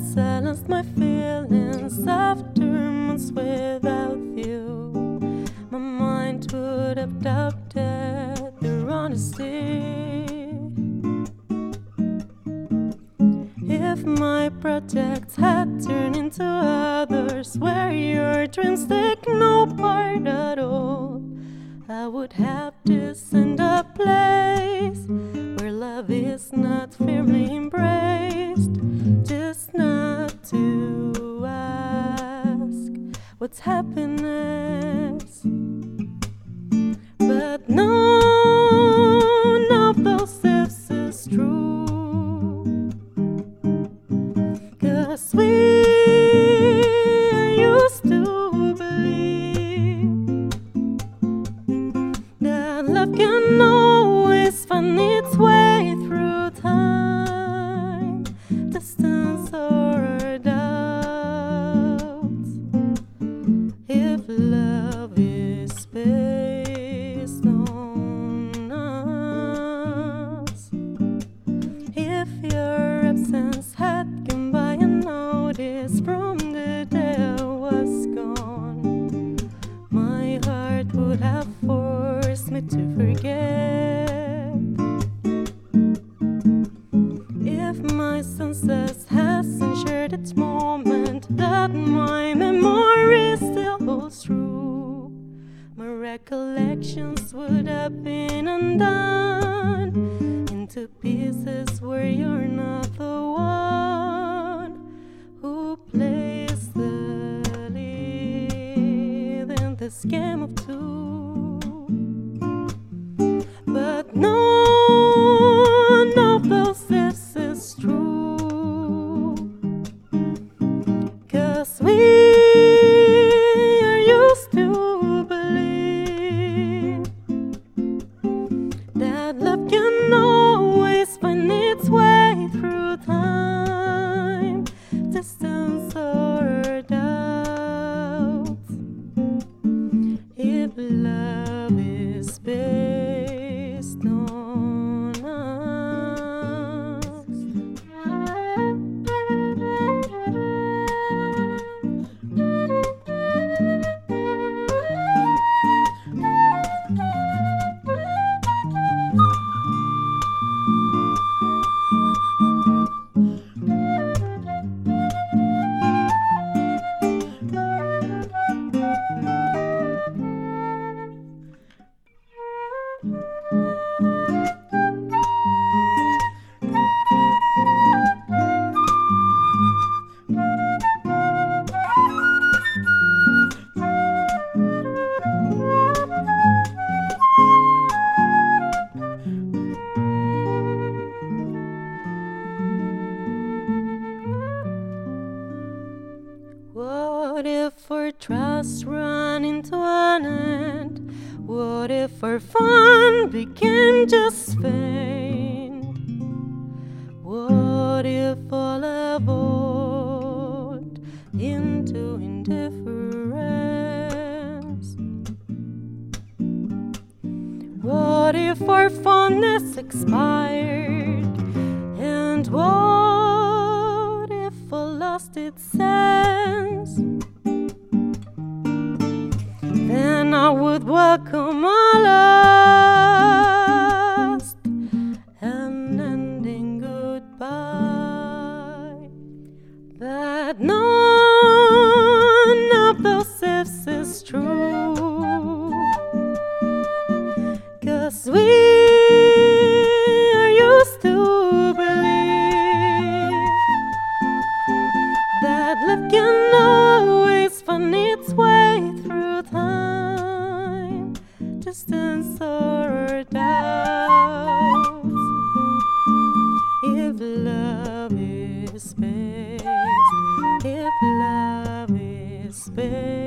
silenced my feelings after months without you. My mind would have doubted your honesty. If my projects had turned into others where your dreams take no part at all, I would have to send a place where love is not firmly embraced. What's happiness. But none of those ifs is true. Cause we used to believe that love can always find its way unnoticed from the day I was gone, my heart would have forced me to forget. If my senses hasn't shared its moment, that my memory still holds true. My recollections would have been undone this game of two. If What if our trust ran into an end? What if our fun became just vain? What if all evolved into indifference? What if our fondness expired? And what if all lost its sense? Would welcome our last and ending goodbye. But none of those ifs is true. Cause we love is based, if love is based.